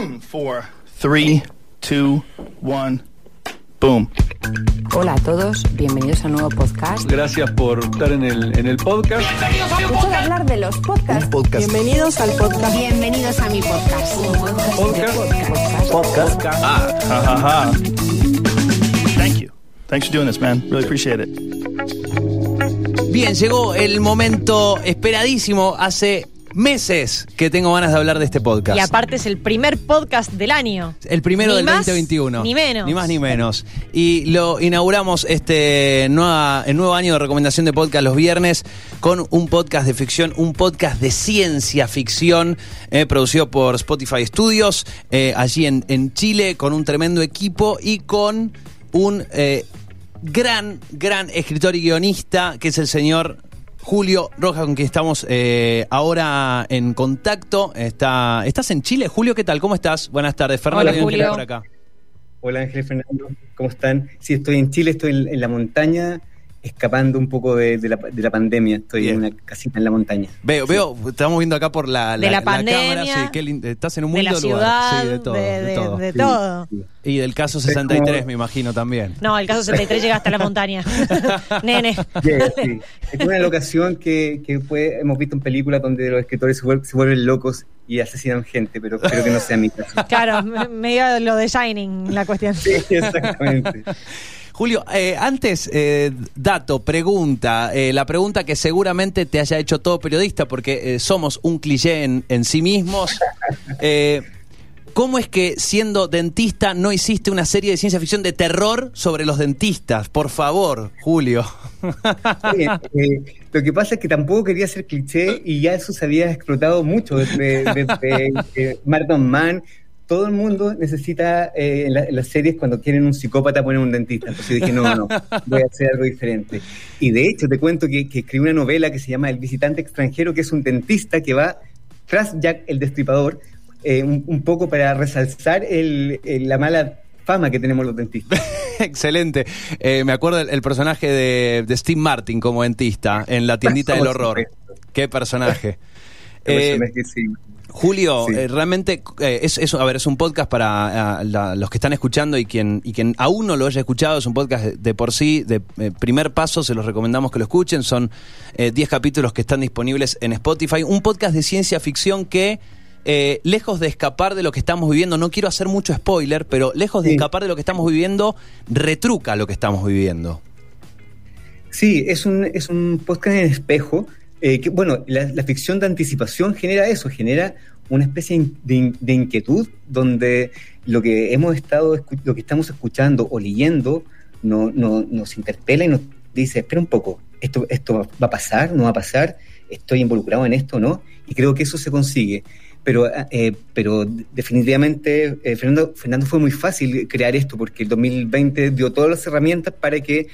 four, three, two, one, boom. Hola a todos, bienvenidos a un nuevo podcast. Gracias por estar en el, en el podcast. Escucho de hablar de los podcasts. Bienvenidos al podcast. Bienvenidos a mi podcast. Podcast. Podcast. Ah, ha ha ha. Thank you. Thanks for doing this, man. Really appreciate it. Bien, llegó el momento esperadísimo hace meses que tengo ganas de hablar de este podcast. Y aparte es el primer podcast del año. El primero Ni del más, 2021. ni menos. Ni más ni menos. Y lo inauguramos este nueva, el nuevo año de recomendación de podcast los viernes con un podcast de ficción, un podcast de ciencia ficción eh, producido por Spotify Studios, eh, allí en, en Chile, con un tremendo equipo y con un eh, gran, gran escritor y guionista que es el señor Julio Rojas, con quien estamos eh, ahora en contacto. Está, ¿Estás en Chile, Julio? ¿Qué tal? ¿Cómo estás? Buenas tardes. Fernando Hola, Julio. por acá. Hola Ángel Fernando, ¿cómo están? Sí, estoy en Chile, estoy en, en la montaña, escapando un poco de, de la, de la pandemia. Estoy Bien. en una casita en la montaña. Veo, veo, estamos viendo acá por la, De la cámara, pandemia, sí, qué lindo. estás en un de la ciudad, lugar. Sí, de todo. de, de de- todo. de Sí, todo. sí. Y del caso Es 63, como- me imagino también. No, el caso 73 llega hasta la montaña. Nene. Yeah, sí. Es una locación que, que fue- hemos visto en películas donde los escritores se, vuel- se vuelven locos y asesinan gente, pero espero que no sea mi caso. Claro, me- medio lo de Shining la cuestión. Sí, exactamente. Julio, eh, antes, eh, dato, pregunta, eh, la pregunta que seguramente te haya hecho todo periodista, porque eh, somos un cliché en, en sí mismos. Eh, ¿Cómo es que siendo dentista no hiciste una serie de ciencia ficción de terror sobre los dentistas? Por favor, Julio. Eh, lo que pasa es que tampoco quería ser cliché y ya eso se había explotado mucho desde, desde eh, Martin Mann. Todo el mundo necesita eh, en, la- en las series cuando quieren un psicópata poner un dentista. Entonces dije, no, no, voy a hacer algo diferente. Y de hecho te cuento que, que escribí una novela que se llama El visitante extranjero, que es un dentista que va tras Jack el destripador, eh, un, un poco para resalzar el- el- la mala fama que tenemos los dentistas. Excelente. Eh, me acuerdo el, el personaje de, de Steve Martin como dentista en la tiendita del horror. Qué personaje. Eh. Julio, Sí. eh, realmente eh, es, es- a ver, es un podcast para la- los que están escuchando y quien, y quien aún no lo haya escuchado, es un podcast de, de por sí, de eh, primer paso, se los recomendamos que lo escuchen, son eh, 10 capítulos que están disponibles en Spotify, un podcast de ciencia ficción que, lejos de escapar de lo que estamos viviendo, no quiero hacer mucho spoiler, pero lejos de Sí. escapar de lo que estamos viviendo, retruca lo que estamos viviendo. Sí, es un, es un podcast en espejo. Eh, que, bueno, la, ficción de anticipación genera eso, genera una especie de, de inquietud donde lo que hemos estado, lo que estamos escuchando o leyendo no, no- nos interpela y nos dice, espera un poco, esto, esto va- a pasar, no va a pasar, estoy involucrado en esto, ¿no? Y creo que eso se consigue. Pero, eh, pero definitivamente, eh, Fernando, Fernando fue muy fácil crear esto porque el 2020 dio todas las herramientas para que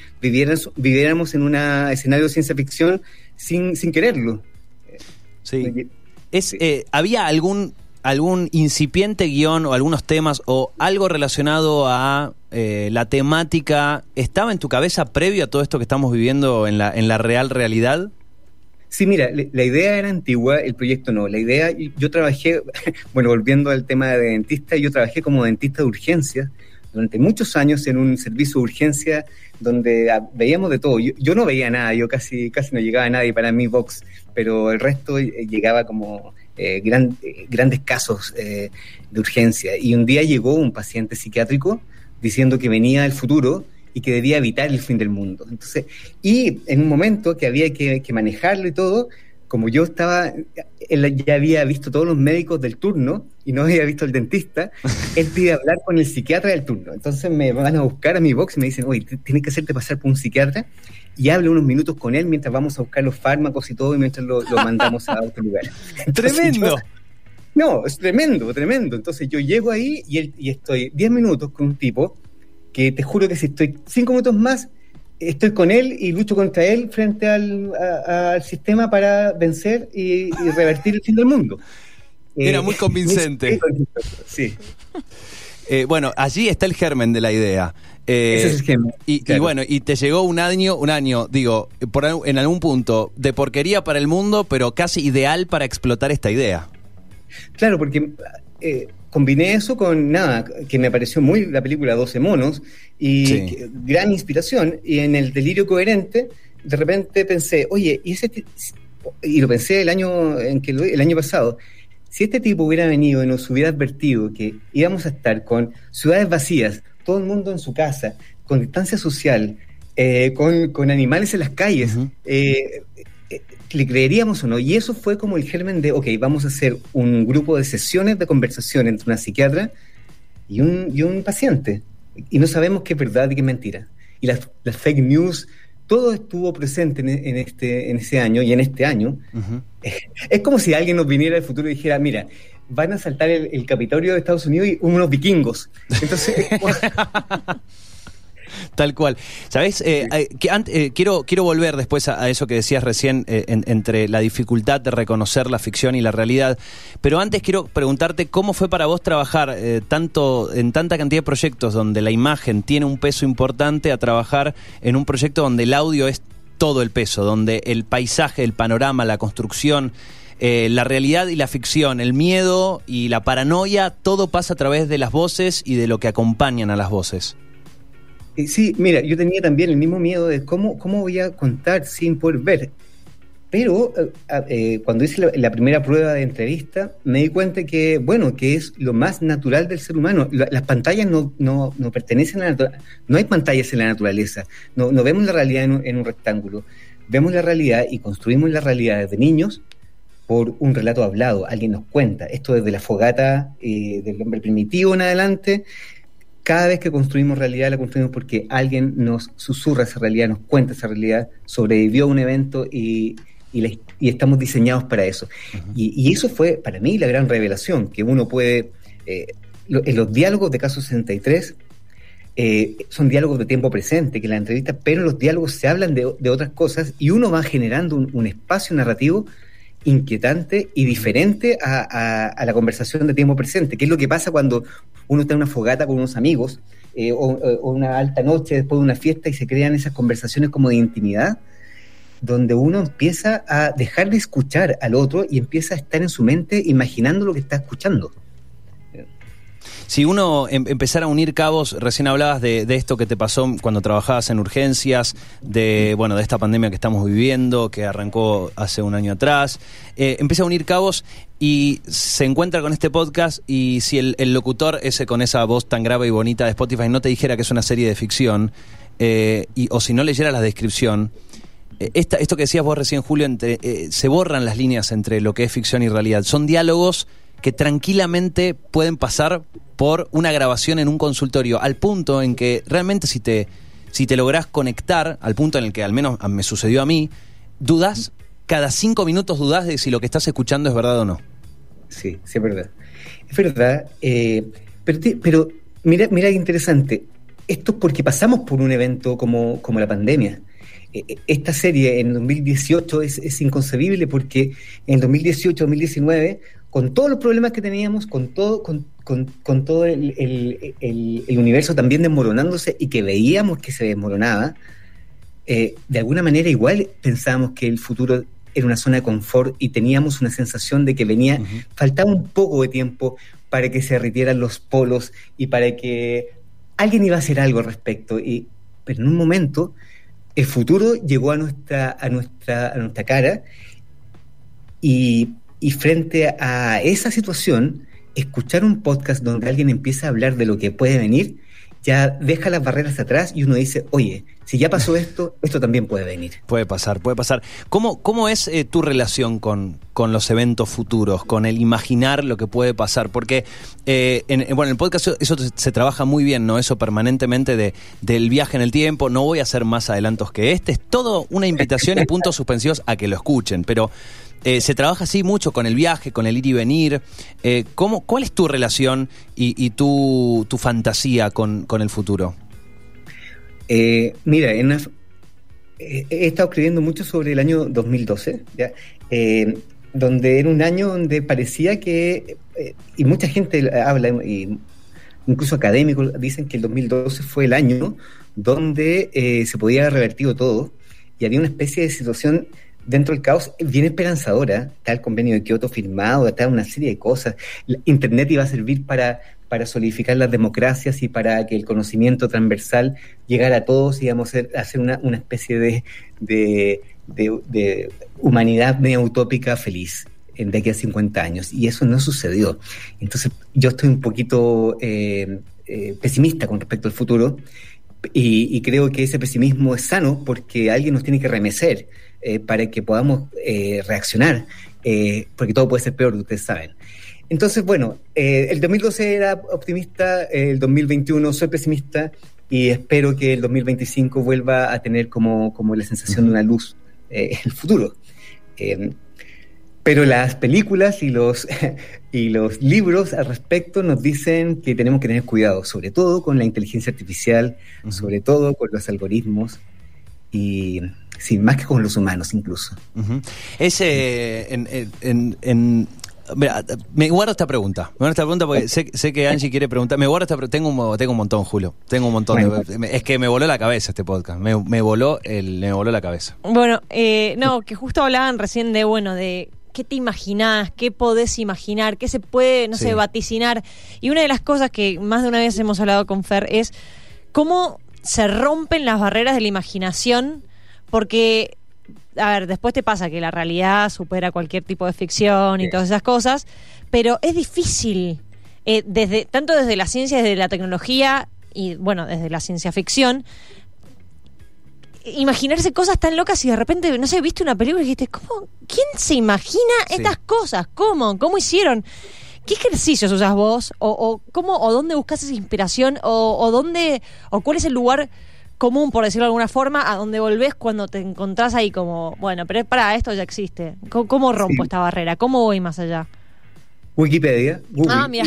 viviéramos en un escenario de ciencia ficción sin, sin quererlo. Sí. Es, eh, ¿Había algún, algún incipiente guion o algunos temas o algo relacionado a eh, la temática? ¿Estaba en tu cabeza previo a todo esto que estamos viviendo en la, en la real realidad? Sí, mira, la idea era antigua, el proyecto no. La idea, yo trabajé, bueno, volviendo al tema de dentista, yo trabajé como dentista de urgencia durante muchos años en un servicio de urgencia donde ah, veíamos de todo. Yo, yo no veía nada, yo casi, casi no llegaba a nadie para mi box, pero el resto eh, llegaba como eh, gran- eh, grandes casos eh, de urgencia. Y un día llegó un paciente psiquiátrico diciendo que venía del futuro y que debía evitar el fin del mundo. Entonces, y en un momento que había que, que manejarlo y todo, como yo estaba, él ya había visto todos los médicos del turno y no había visto al dentista, él pide hablar con el psiquiatra del turno. Entonces me van a buscar a mi box y me dicen, oye, tienes que hacerte pasar por un psiquiatra y hablo unos minutos con él mientras vamos a buscar los fármacos y todo y mientras lo, lo mandamos a otro lugar. Entonces, ¡Tremendo! yo- no, es tremendo, tremendo. Entonces yo llego ahí y, él- y estoy 10 minutos con un tipo que te juro que si estoy 5 minutos más, estoy con él y lucho contra él frente al, a- al sistema para vencer y, y revertir el fin del mundo. Era muy convincente. Sí, Eh, bueno, allí está el germen de la idea. Eh, ese es el germen. Y, bueno, y te llegó un año, un año, digo, por, en algún punto, de porquería para el mundo, pero casi ideal para explotar esta idea. Claro, porque eh, combiné eso con nada, que me pareció muy la película 12 monos y Sí. que- gran inspiración. Y en el delirio coherente, de repente pensé, oye, y ese y lo pensé el año en que el año pasado. Si este tipo hubiera venido y nos hubiera advertido que íbamos a estar con ciudades vacías, todo el mundo en su casa, con distancia social, eh, con, con animales en las calles, eh, ¿le creeríamos o no? Y eso fue como el germen de, ok, vamos a hacer un grupo de sesiones de conversación entre una psiquiatra y un, y un paciente. Y no sabemos qué es verdad y qué es mentira. Y las, las fake news, todo estuvo presente en, en este, en ese año y en este año. Es como si alguien nos viniera del futuro y dijera, mira, van a saltar el, el Capitolio de Estados Unidos y unos vikingos. Entonces, Tal cual. ¿Sabes? Eh, eh, que eh, quiero, quiero volver después a, a eso que decías recién, eh, en- entre la dificultad de reconocer la ficción y la realidad. Pero antes quiero preguntarte cómo fue para vos trabajar eh, tanto en tanta cantidad de proyectos donde la imagen tiene un peso importante a trabajar en un proyecto donde el audio es todo el peso, donde el paisaje, el panorama, la construcción. eh, la realidad y la ficción, el miedo y la paranoia, todo pasa a través de las voces y de lo que acompañan a las voces. Sí, mira, yo tenía también el mismo miedo de cómo, cómo voy a contar sin poder ver. Pero eh, eh, cuando hice la, la primera prueba de entrevista, me di cuenta que, bueno, que es lo más natural del ser humano. La- las pantallas no, no, no pertenecen a la. No hay pantallas en la naturaleza. No, no vemos la realidad en un, en un rectángulo. Vemos la realidad y construimos la realidad desde niños por un relato hablado. Alguien nos cuenta. Esto desde la fogata eh, del hombre primitivo en adelante cada vez que construimos realidad la construimos porque alguien nos susurra esa realidad, nos cuenta esa realidad, sobrevivió a un evento y, y, la- y estamos diseñados para eso. y, y eso fue para mí la gran revelación, que uno puede, eh, lo- en los diálogos de Caso 63, eh, son diálogos de tiempo presente, que la entrevista, pero los diálogos se hablan de, de otras cosas y uno va generando un, un espacio narrativo inquietante y diferente a, a- a la conversación de tiempo presente, que es lo que pasa cuando uno está en una fogata con unos amigos eh, o, o una alta noche después de una fiesta y se crean esas conversaciones como de intimidad, donde uno empieza a dejar de escuchar al otro y empieza a estar en su mente imaginando lo que está escuchando. Si uno em- empezara a unir cabos, recién hablabas de, esto que te pasó cuando trabajabas en urgencias, de bueno, de esta pandemia que estamos viviendo, que arrancó hace un año atrás. Eh, empieza a unir cabos y se encuentra con este podcast y si el, locutor ese con esa voz tan grave y bonita de Spotify no te dijera que es una serie de ficción, eh, y, o si no leyera la descripción, eh, esta- esto que decías vos recién, Julio, entre, se borran las líneas entre lo que es ficción y realidad. Son diálogos que tranquilamente pueden pasar por una grabación en un consultorio, al punto en que realmente si te, si te lográs conectar, al punto en el que al menos me sucedió a mí, dudas, cada cinco minutos dudas de si lo que estás escuchando es verdad o no. Sí, sí, es verdad. Es verdad, eh, pero, mira, mira qué interesante. Esto es porque pasamos por un evento como, como la pandemia. Eh, eh, Esta serie en 2018 es, es inconcebible porque en 2018-2019, con todos los problemas que teníamos, con todo, con, con- con todo el, el- el- el universo también desmoronándose y que veíamos que se desmoronaba, eh, de alguna manera igual pensábamos que el futuro era una zona de confort y teníamos una sensación de que venía, faltaba un poco de tiempo para que se derritieran los polos y para que alguien iba a hacer algo al respecto. Y, pero en un momento el futuro llegó a nuestra, a nuestra, a nuestra cara y, y frente a esa situación, escuchar un podcast donde alguien empieza a hablar de lo que puede venir, ya deja las barreras atrás y uno dice, oye, si ya pasó esto, esto también puede venir. Puede pasar, puede pasar. ¿Cómo, cómo es eh, tu relación con, con los eventos futuros, con el imaginar lo que puede pasar? Porque, eh, en, en- bueno, en el podcast eso se, se trabaja muy bien, ¿no? Eso permanentemente de, del viaje en el tiempo. No voy a hacer más adelantos que este. Es todo una invitación y puntos suspensivos a que lo escuchen. Pero eh, se trabaja así mucho con el viaje, con el ir y venir. Eh, ¿cómo, ¿Cuál es tu relación y, tu, tu fantasía con, con el futuro? Eh, mira, en eh, he estado escribiendo mucho sobre el año 2012, ¿ya? Donde era un año donde parecía que, y mucha gente habla, y incluso académicos dicen que el 2012 fue el año donde se podía haber revertido todo y había una especie de situación dentro del caos bien esperanzadora. Está el convenio de Kioto firmado, está una serie de cosas. Internet iba a servir para, para solidificar las democracias y para que el conocimiento transversal llegara a todos y íbamos a hacer, una, una, especie de, de, de, humanidad media utópica feliz de aquí a 50 años. Y eso no sucedió. Entonces yo estoy un poquito eh, eh, pesimista con respecto al futuro. Y, creo que ese pesimismo es sano porque alguien nos tiene que remecer eh, para que podamos eh, reaccionar, eh, porque todo puede ser peor, ustedes saben. Entonces, bueno, el 2012 era optimista, el 2021 soy pesimista y espero que el 2025 vuelva a tener como, como la sensación de una luz el futuro. Pero las películas y los, y los libros al respecto nos dicen que tenemos que tener cuidado, sobre todo con la inteligencia artificial, sobre todo con los algoritmos y sí, más que con los humanos incluso. Ese, en, en, me guardo esta pregunta. Me guardo esta pregunta porque sé, que Angie quiere preguntar. Me guardo esta pregunta. Tengo un, tengo un montón, Julio. Tengo un montón. es que me voló la cabeza este podcast. Me, voló el, me voló la cabeza. Bueno, eh, no, que justo hablaban recién de, bueno, de qué te imaginás, qué podés imaginar, qué se puede, no sé, vaticinar. Y una de las cosas que más de una vez hemos hablado con Fer es cómo se rompen las barreras de la imaginación, porque, a ver, después te pasa que la realidad supera cualquier tipo de ficción y todas esas cosas, pero es difícil, eh, desde, tanto desde la ciencia, desde la tecnología y, bueno, desde la ciencia ficción, imaginarse cosas tan locas y de repente, no sé, viste una película y dijiste, ¿cómo? ¿Quién se imagina estas cosas? ¿Cómo? ¿Cómo hicieron? ¿Qué ejercicios usas vos? ¿O, o cómo, o dónde buscas esa inspiración? ¿O, o dónde, o cuál es el lugar común, por decirlo de alguna forma, a donde volvés cuando te encontrás ahí como, bueno, pero para esto ya existe. ¿Cómo, rompo esta barrera? ¿Cómo voy más allá? Wikipedia. Ah, mira.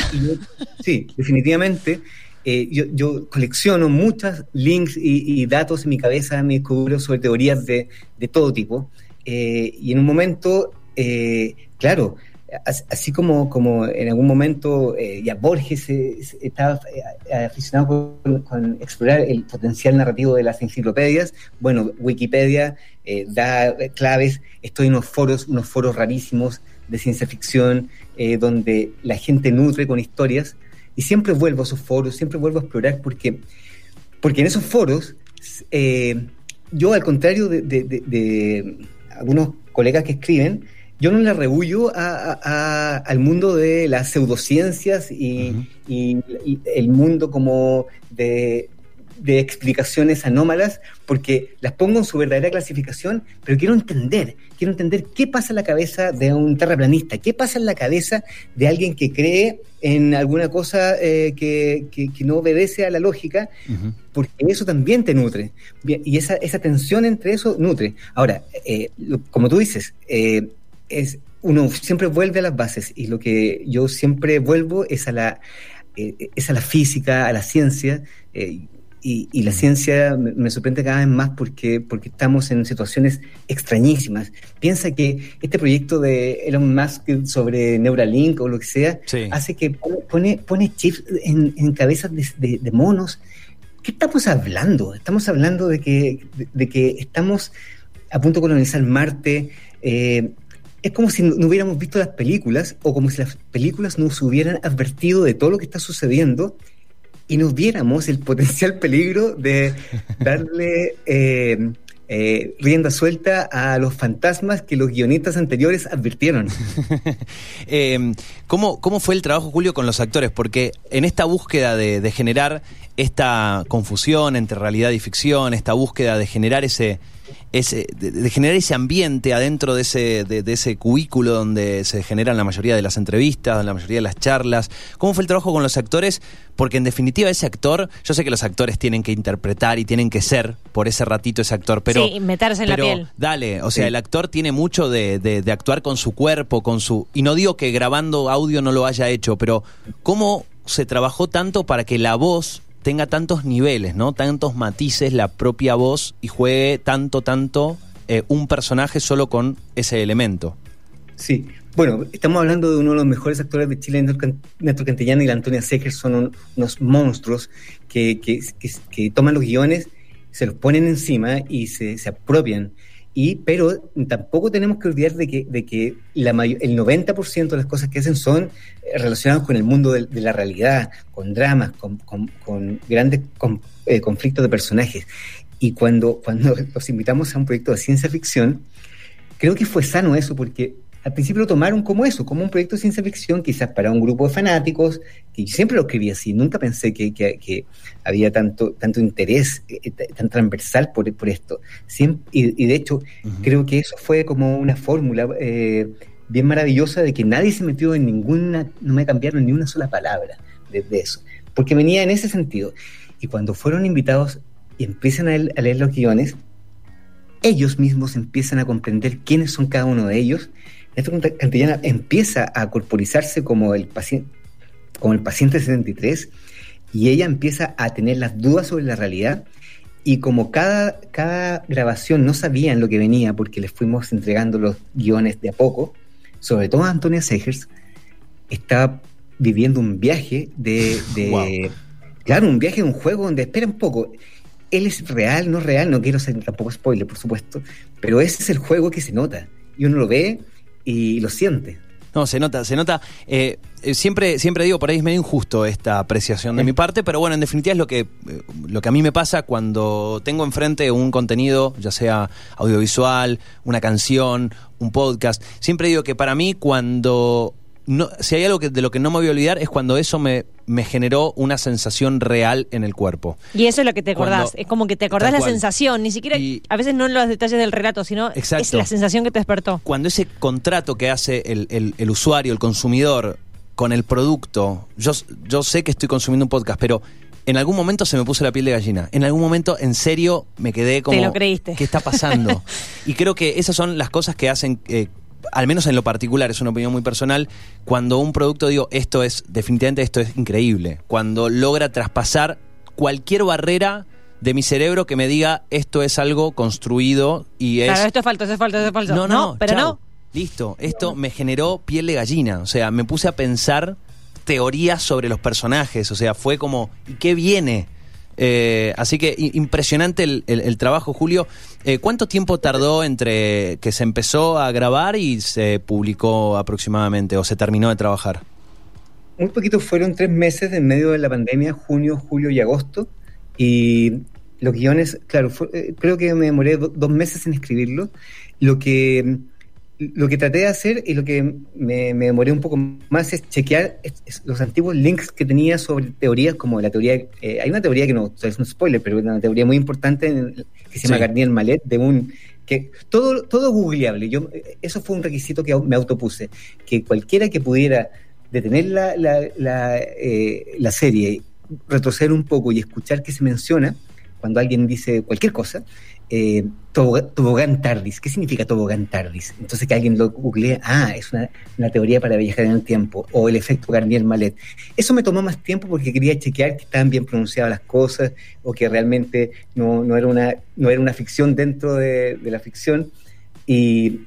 sí, definitivamente. Eh, yo, colecciono muchos links y, datos en mi cabeza, me descubro sobre teorías de, todo tipo. Eh, y en un momento, eh, claro, así como, como en algún momento ya Borges estaba aficionado con, explorar el potencial narrativo de las enciclopedias, bueno, Wikipedia da claves, estoy en unos foros, unos foros rarísimos de ciencia ficción, donde la gente nutre con historias y siempre vuelvo a esos foros, siempre vuelvo a explorar porque, porque en esos foros, eh, yo al contrario de, algunos colegas que escriben, yo no le rehuyo al mundo de las pseudociencias y, el mundo como de, de explicaciones anómalas porque las pongo en su verdadera clasificación, pero quiero entender, quiero entender qué pasa en la cabeza de un terraplanista, qué pasa en la cabeza de alguien que cree en alguna cosa eh, que, no obedece a la lógica, porque eso también te nutre. y esa, esa tensión entre eso nutre. Ahora, eh, como tú dices, eh, es, uno siempre vuelve a las bases y lo que yo siempre vuelvo es a la, es a la física, a la ciencia. Y, la ciencia me, sorprende cada vez más porque, porque estamos en situaciones extrañísimas. Piensa que este proyecto de Elon Musk sobre Neuralink o lo que sea, hace que pone, pone chips en, cabezas de, monos. ¿Qué estamos hablando? Estamos hablando de que, de, que estamos a punto de colonizar Marte. Eh, es como si no hubiéramos visto las películas o como si las películas nos hubieran advertido de todo lo que está sucediendo y nos viéramos el potencial peligro de darle eh, eh, rienda suelta a los fantasmas que los guionistas anteriores advirtieron. Em, ¿cómo, ¿Cómo fue el trabajo, Julio, con los actores? Porque en esta búsqueda de generar esta confusión entre realidad y ficción, esta búsqueda de generar ese ese, de, generar ese ambiente adentro de ese, de, ese cubículo donde se generan la mayoría de las entrevistas, la mayoría de las charlas. ¿Cómo fue el trabajo con los actores? Porque en definitiva ese actor, yo sé que los actores tienen que interpretar y tienen que ser por ese ratito ese actor, pero... Sí, meterse en la piel. Dale, o sea, el actor tiene mucho de, de actuar con su cuerpo, con su... Y no digo que grabando audio no lo haya hecho, pero ¿cómo se trabajó tanto para que la voz tenga tantos niveles, ¿no? Tantos matices la propia voz y juegue tanto, tanto eh, un personaje solo con ese elemento. Sí, bueno, estamos hablando de uno de los mejores actores de Chile, Néstor Cantillana y la Antonia Seger son unos monstruos que, que, toman los guiones, se los ponen encima y se, se apropian. Y, pero tampoco tenemos que olvidar de que, de que la el 90% de las cosas que hacen son eh, relacionadas con el mundo de, la realidad, con dramas, con, con, grandes eh, conflictos de personajes. Y cuando, cuando los invitamos a un proyecto de ciencia ficción, creo que fue sano eso, porque al principio lo tomaron como eso, como un proyecto de ciencia ficción, quizás para un grupo de fanáticos, que yo siempre lo escribí así, nunca pensé que, que, había tanto, tanto interés eh, eh, tan transversal por, por esto. y, de hecho, creo que eso fue como una fórmula eh, bien maravillosa de que nadie se metió en ninguna, no me cambiaron ni una sola palabra de, eso, porque venía en ese sentido. Y cuando fueron invitados y empiezan a leer los guiones, ellos mismos empiezan a comprender quiénes son cada uno de ellos esta Cantillana empieza a corporizarse como el paciente, como el paciente 73 y ella empieza a tener las dudas sobre la realidad y como cada, cada grabación no sabían lo que venía porque les fuimos entregando los guiones de a poco, sobre todo Antonia Segers, estaba viviendo un viaje de... Claro, un viaje de un juego donde espera un poco. Él es real, no real, no quiero ser tampoco spoiler, por supuesto, pero ese es el juego que se nota. Y uno lo ve y lo siente. No, se nota, se nota. Eh, eh, siempre, siempre digo, por ahí es medio injusto esta apreciación de mi parte, pero bueno, en definitiva es lo que, eh, lo que a mí me pasa cuando tengo enfrente un contenido, ya sea audiovisual, una canción, un podcast. Siempre digo que para mí cuando no, si hay algo que, de lo que no me voy a olvidar es cuando eso me, me generó una sensación real en el cuerpo. Y eso es lo que te acordás. es como que te acordás la sensación, ni siquiera, a veces no en los detalles del relato, sino es la sensación que te despertó. Cuando ese contrato que hace el, el, usuario, el consumidor, con el producto, yo, yo sé que estoy consumiendo un podcast, pero en algún momento se me puso la piel de gallina. En algún momento, en serio, me quedé como. Te lo creíste. ¿Qué está pasando? y creo que esas son las cosas que hacen eh, al menos en lo particular, es una opinión muy personal, cuando un producto digo, esto es, definitivamente esto es increíble, cuando logra traspasar cualquier barrera de mi cerebro que me diga, esto es algo construido y es... Claro, esto es falso, esto es falso, esto es falso. No, no, pero no. Listo, esto me generó piel de gallina, o sea, me puse a pensar teorías sobre los personajes, o sea, fue como, ¿y qué viene? Eh, así que impresionante el, trabajo, Julio. Eh, ¿Cuánto tiempo tardó entre que se empezó a grabar y se publicó aproximadamente o se terminó de trabajar? Un poquito fueron tres meses en medio de la pandemia, junio, julio y agosto. Y los guiones, claro, eh, creo que me demoré dos meses en escribirlo. Lo que lo que traté de hacer y lo que me, demoré un poco más es chequear los antiguos links que tenía sobre teorías como la teoría, eh, hay una teoría que no es un spoiler, pero una teoría muy importante que se llama Garnier Malet, de un que todo, todo googleable. Yo, eso fue un requisito que me autopuse, que cualquiera que pudiera detener la, la, la, eh, la serie, retroceder un poco y escuchar que se menciona, cuando alguien dice cualquier cosa, eh, tobogán tardis. ¿Qué significa tobogán tardis? Entonces que alguien lo googlea, ah, es una, teoría para viajar en el tiempo, o el efecto Garnier-Mallet. Eso me tomó más tiempo porque quería chequear que estaban bien pronunciadas las cosas, o que realmente no, era, una, no era una ficción dentro de, la ficción. Y,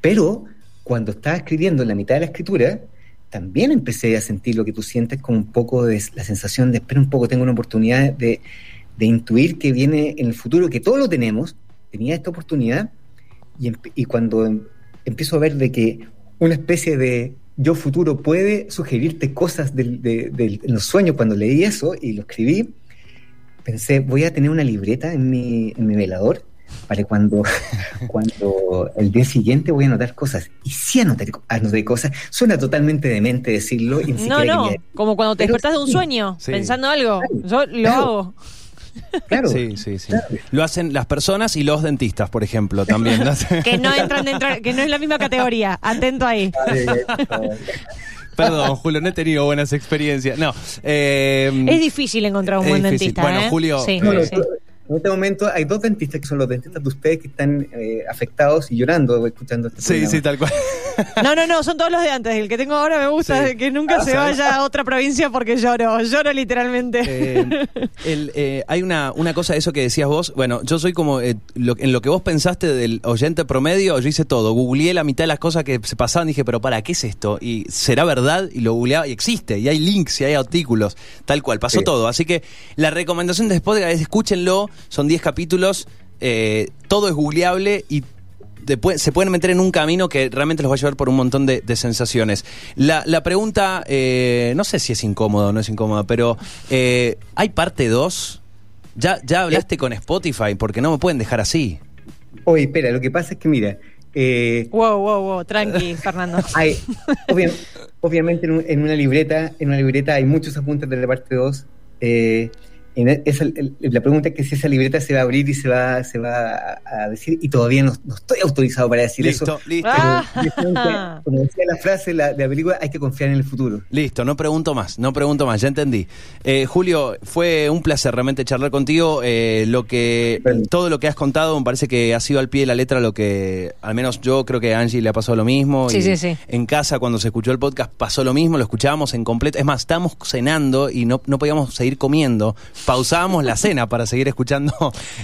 pero cuando estaba escribiendo en la mitad de la escritura, también empecé a sentir lo que tú sientes como un poco de la sensación de, espera un poco, tengo una oportunidad de de intuir que viene en el futuro, que todos lo tenemos, tenía esta oportunidad, y, cuando em, empiezo a ver de que una especie de yo futuro puede sugerirte cosas de, los sueños, cuando leí eso y lo escribí, pensé, voy a tener una libreta en mi, en mi velador para cuando, cuando el día siguiente voy a anotar cosas. Y sí anoté, cosas. Suena totalmente demente decirlo. no, no, como cuando te despertás de un sueño, pensando algo. Yo lo hago. Claro. Sí, sí, sí. Lo hacen las personas y los dentistas, por ejemplo, también. que no entran dentro, que no es la misma categoría. Atento ahí. Perdón, Julio, no he tenido buenas experiencias. No. Eh, es difícil encontrar un buen dentista. Bueno, ¿eh? Julio. Sí, sí. En este momento hay dos dentistas que son los dentistas de ustedes que están eh, afectados y llorando escuchando este Sí, sí, tal cual. No, no, no, son todos los de antes. El que tengo ahora me gusta que nunca ah, se vaya a otra provincia porque lloro, lloro literalmente. Eh, eh, hay una, una cosa de eso que decías vos. Bueno, yo soy como, en lo que vos pensaste del oyente promedio, yo hice todo. Googleé la mitad de las cosas que se pasaban y dije, pero para, ¿qué es esto? Y será verdad y lo googleaba y existe. Y hay links y hay artículos, tal cual. Pasó todo. Así que la recomendación de Spotify es escúchenlo son 10 capítulos, eh, todo es googleable y puede- se pueden meter en un camino que realmente los va a llevar por un montón de, de sensaciones. La, la pregunta, eh, no sé si es incómodo o no es incómoda, pero eh, ¿hay parte 2? ¿Ya, ¿Ya hablaste con Spotify? Porque no me pueden dejar así. Oye, espera, lo que pasa es que mira, eh, Wow, wow, wow, tranqui, Fernando. hay, obvia- obviamente en, un- en una libreta, en una libreta hay muchos apuntes de la parte 2. En esa- el- la pregunta es que si esa libreta se va a abrir y se va, se va a, a decir, y todavía no, no estoy autorizado para decir Listo, eso. listo. Ah. Pero, definitivamente, como decía la frase de la, de la película, hay que confiar en el futuro. Listo, no pregunto más, no pregunto más, ya entendí. Eh, Julio, fue un placer realmente charlar contigo. eh, lo que todo lo que has contado me parece que ha sido al pie de la letra lo que, al menos yo creo que a Angie le ha pasado lo mismo. Sí, y sí, sí. En casa cuando se escuchó el podcast pasó lo mismo, lo escuchábamos en completo. Es más, estábamos cenando y no, no podíamos seguir comiendo. Pausábamos la cena para seguir escuchando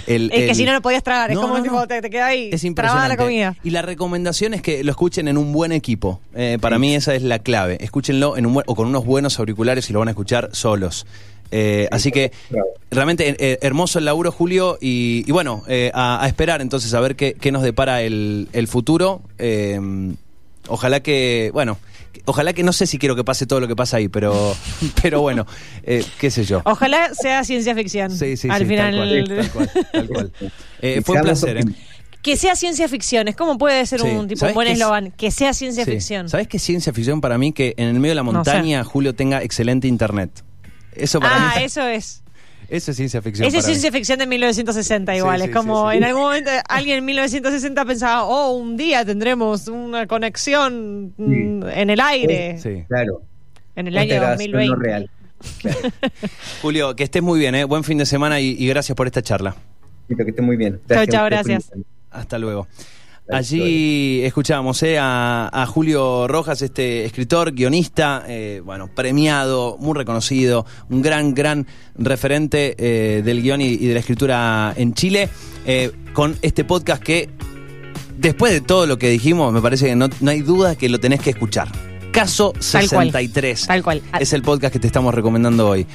el. Es que si no, no podías tragar. Es como no, tipo, no. te, te queda ahí es impresionante. la comida. Y la recomendación es que lo escuchen en un buen equipo. Eh, para mí esa es la clave. Escúchenlo en un buen- o con unos buenos auriculares y lo van a escuchar solos. Eh, así que realmente eh, hermoso el laburo, Julio. Y, y bueno, eh, a, a esperar entonces a ver qué, qué nos depara el, el futuro. Ojalá que, bueno, ojalá que no sé si quiero que pase todo lo que pasa ahí, pero, pero bueno, eh, qué sé yo. Ojalá sea ciencia ficción. Sí, sí, Al sí, final. tal cual, tal cual, tal cual. Eh, fue un placer. ¿eh? Que sea ciencia ficción. Es como puede ser Sí. un tipo un ¿Sabes buen eslogan. Que sea ciencia Sí. ficción. ¿Sabes qué es ciencia ficción para mí? Que en el medio de la No sé. montaña Julio tenga excelente internet. Eso para Ah, mí eso es. Eso es ciencia ficción. Esa es mí. ciencia ficción de 1960 igual. Sí, es sí, como sí, sí. en algún momento alguien en 1960 pensaba, oh, un día tendremos una conexión en el aire. Sí. Claro. En el año grabación 2020. no real. Claro. Julio, que estés muy bien, ¿eh? buen fin de semana y, y gracias por esta charla. Que esté muy bien. Chao, chao, gracias. Hasta luego. Allí escuchábamos eh, a, a Julio Rojas, este escritor, guionista, eh, bueno, premiado, muy reconocido, un gran, gran referente eh, del guion y, y de la escritura en Chile, eh, con este podcast que, después de todo lo que dijimos, me parece que no, no hay duda que lo tenés que escuchar. Caso Tal cual. 63. Tal cual. Es el podcast que te estamos recomendando hoy.